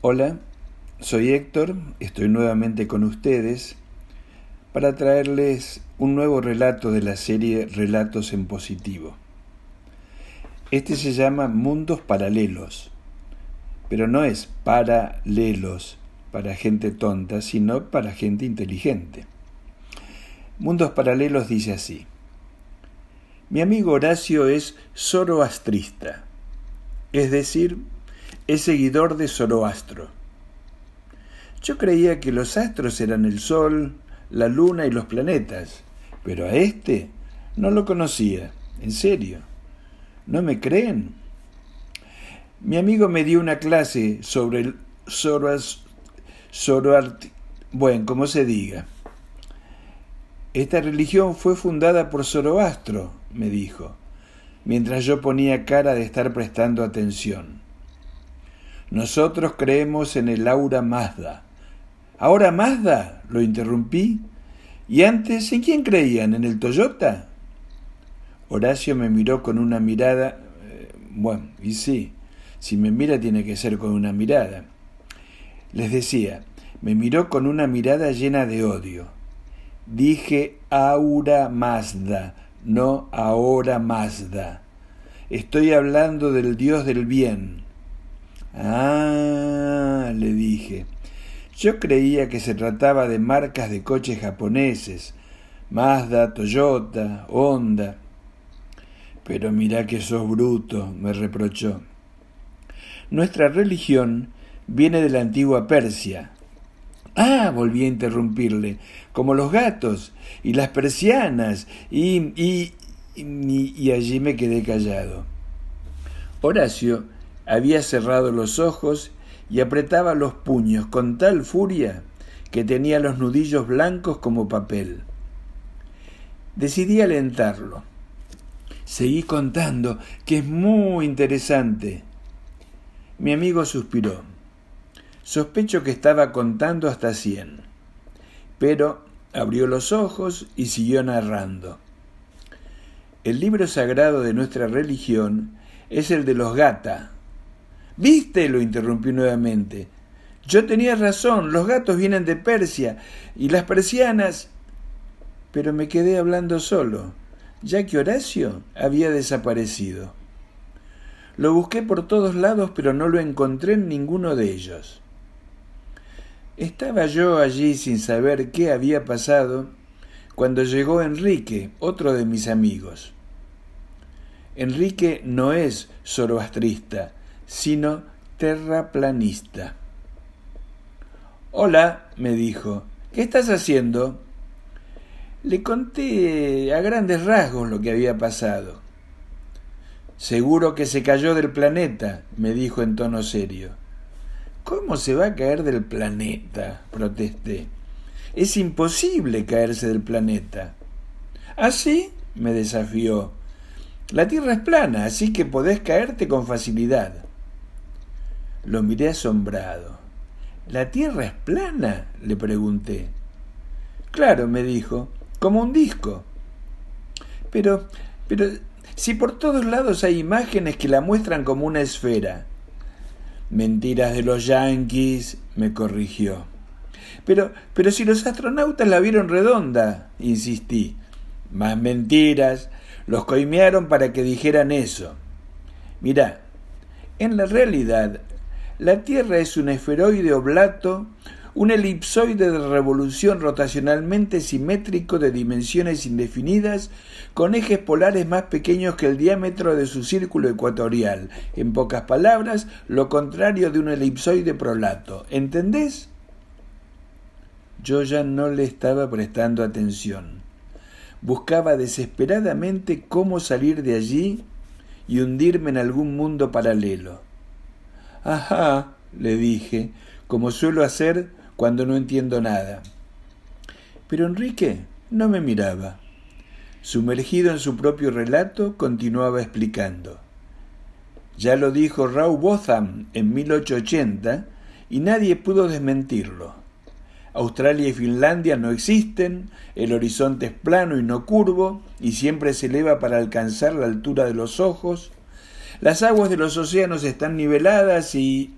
Hola, soy Héctor, estoy nuevamente con ustedes para traerles un nuevo relato de la serie Relatos en Positivo. Este se llama Mundos Paralelos, pero no es paralelos para gente tonta, sino para gente inteligente. Mundos Paralelos dice así. Mi amigo Horacio es zoroastrista, es decir, es seguidor de Zoroastro. Yo creía que los astros eran el Sol, la Luna y los planetas, pero a este no lo conocía, en serio. ¿No me creen? Mi amigo me dio una clase sobre el Zoroast... bueno, como se diga. Esta religión fue fundada por Zoroastro, me dijo, mientras yo ponía cara de estar prestando atención. Nosotros creemos en el aura Mazda. ¿Ahora Mazda? lo interrumpí. ¿Y antes en quién creían? ¿En el Toyota? Horacio me miró con una mirada. Eh, bueno, y sí, si me mira tiene que ser con una mirada. Les decía, me miró con una mirada llena de odio. Dije aura Mazda, no ahora Mazda. Estoy hablando del Dios del bien. Ah, le dije. Yo creía que se trataba de marcas de coches japoneses, Mazda, Toyota, Honda. Pero mira que sos bruto, me reprochó. Nuestra religión viene de la antigua Persia. Ah, volví a interrumpirle, como los gatos y las persianas, y, y, y, y allí me quedé callado. Horacio había cerrado los ojos y apretaba los puños con tal furia que tenía los nudillos blancos como papel. Decidí alentarlo. Seguí contando, que es muy interesante. Mi amigo suspiró. Sospecho que estaba contando hasta cien. Pero abrió los ojos y siguió narrando. El libro sagrado de nuestra religión es el de los Gata. ¿Viste? lo interrumpió nuevamente. Yo tenía razón, los gatos vienen de Persia y las persianas. Pero me quedé hablando solo, ya que Horacio había desaparecido. Lo busqué por todos lados, pero no lo encontré en ninguno de ellos. Estaba yo allí sin saber qué había pasado cuando llegó Enrique, otro de mis amigos. Enrique no es zoroastrista, sino terraplanista. Hola, me dijo, ¿qué estás haciendo? Le conté a grandes rasgos lo que había pasado. Seguro que se cayó del planeta, me dijo en tono serio. ¿Cómo se va a caer del planeta? protesté. Es imposible caerse del planeta. ¿Ah, sí? me desafió. La Tierra es plana, así que podés caerte con facilidad. Lo miré asombrado. ¿La Tierra es plana? le pregunté. Claro, me dijo, como un disco. Pero, pero, si por todos lados hay imágenes que la muestran como una esfera. Mentiras de los yanquis, me corrigió. Pero, pero si los astronautas la vieron redonda, insistí. Más mentiras. Los coimearon para que dijeran eso. Mirá, en la realidad, la Tierra es un esferoide oblato, un elipsoide de revolución rotacionalmente simétrico de dimensiones indefinidas, con ejes polares más pequeños que el diámetro de su círculo ecuatorial. En pocas palabras, lo contrario de un elipsoide prolato. ¿Entendés? Yo ya no le estaba prestando atención. Buscaba desesperadamente cómo salir de allí y hundirme en algún mundo paralelo. Ajá, le dije, como suelo hacer cuando no entiendo nada. Pero Enrique no me miraba. Sumergido en su propio relato, continuaba explicando. Ya lo dijo Rau Botham en 1880 y nadie pudo desmentirlo. Australia y Finlandia no existen, el horizonte es plano y no curvo, y siempre se eleva para alcanzar la altura de los ojos, las aguas de los océanos están niveladas y...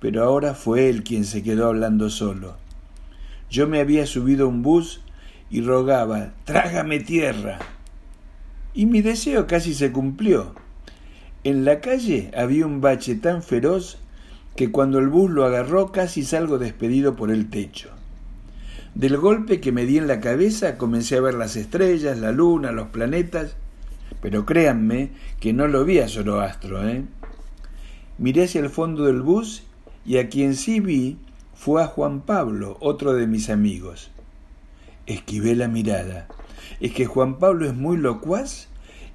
pero ahora fue él quien se quedó hablando solo. Yo me había subido a un bus y rogaba, trágame tierra. Y mi deseo casi se cumplió. En la calle había un bache tan feroz que cuando el bus lo agarró casi salgo despedido por el techo. Del golpe que me di en la cabeza comencé a ver las estrellas, la luna, los planetas, pero créanme que no lo vi a Zoroastro, ¿eh? Miré hacia el fondo del bus y a quien sí vi fue a Juan Pablo, otro de mis amigos. Esquivé la mirada. Es que Juan Pablo es muy locuaz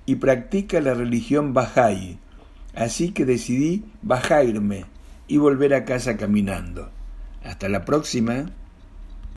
y practica la religión Bahá'í, así que decidí bajairme y volver a casa caminando. Hasta la próxima.